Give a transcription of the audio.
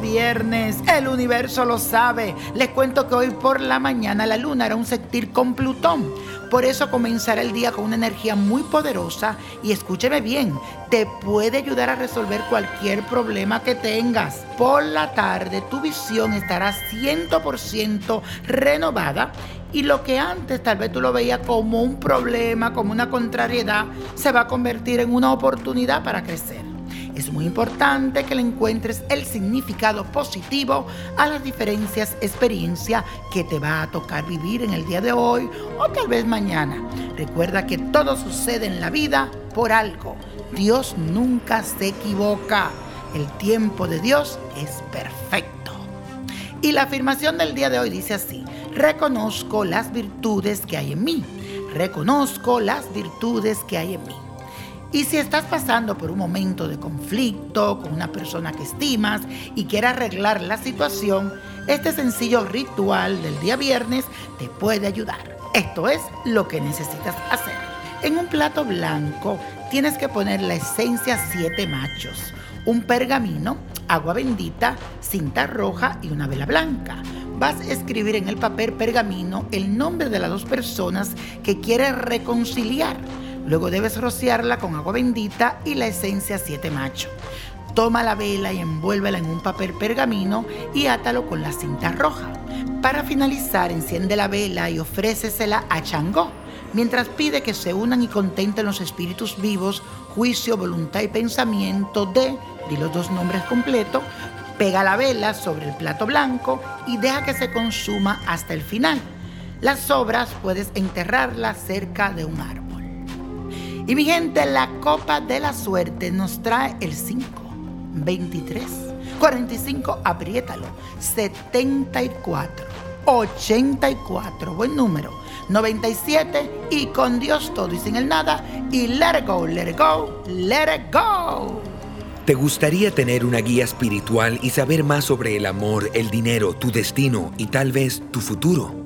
viernes, el universo lo sabe. Les cuento que hoy por la mañana la luna era un sextil con Plutón. Por eso comenzará el día con una energía muy poderosa y escúcheme bien, te puede ayudar a resolver cualquier problema que tengas. Por la tarde tu visión estará 100% renovada y lo que antes tal vez tú lo veías como un problema, como una contrariedad, se va a convertir en una oportunidad para crecer. Es muy importante que le encuentres el significado positivo a las diferencias experiencias que te va a tocar vivir en el día de hoy o tal vez mañana. Recuerda que todo sucede en la vida por algo. Dios nunca se equivoca. El tiempo de Dios es perfecto. Y la afirmación del día de hoy dice así, reconozco las virtudes que hay en mí. Reconozco las virtudes que hay en mí. Y si estás pasando por un momento de conflicto con una persona que estimas y quieres arreglar la situación, este sencillo ritual del día viernes te puede ayudar. Esto es lo que necesitas hacer. En un plato blanco tienes que poner la esencia siete machos, un pergamino, agua bendita, cinta roja y una vela blanca. Vas a escribir en el papel pergamino el nombre de las dos personas que quieres reconciliar Luego debes rociarla con agua bendita y la esencia siete macho. Toma la vela y envuélvela en un papel pergamino y átalo con la cinta roja. Para finalizar, enciende la vela y ofrécesela a Changó, mientras pide que se unan y contenten los espíritus vivos, juicio, voluntad y pensamiento de, di los dos nombres completos, pega la vela sobre el plato blanco y deja que se consuma hasta el final. Las sobras puedes enterrarlas cerca de un árbol. Y mi gente, la copa de la suerte nos trae el 5, 23, 45, apriétalo, 74, 84, buen número, 97 y con Dios todo y sin el nada y let it go, let it go, let it go. ¿Te gustaría tener una guía espiritual y saber más sobre el amor, el dinero, tu destino y tal vez tu futuro?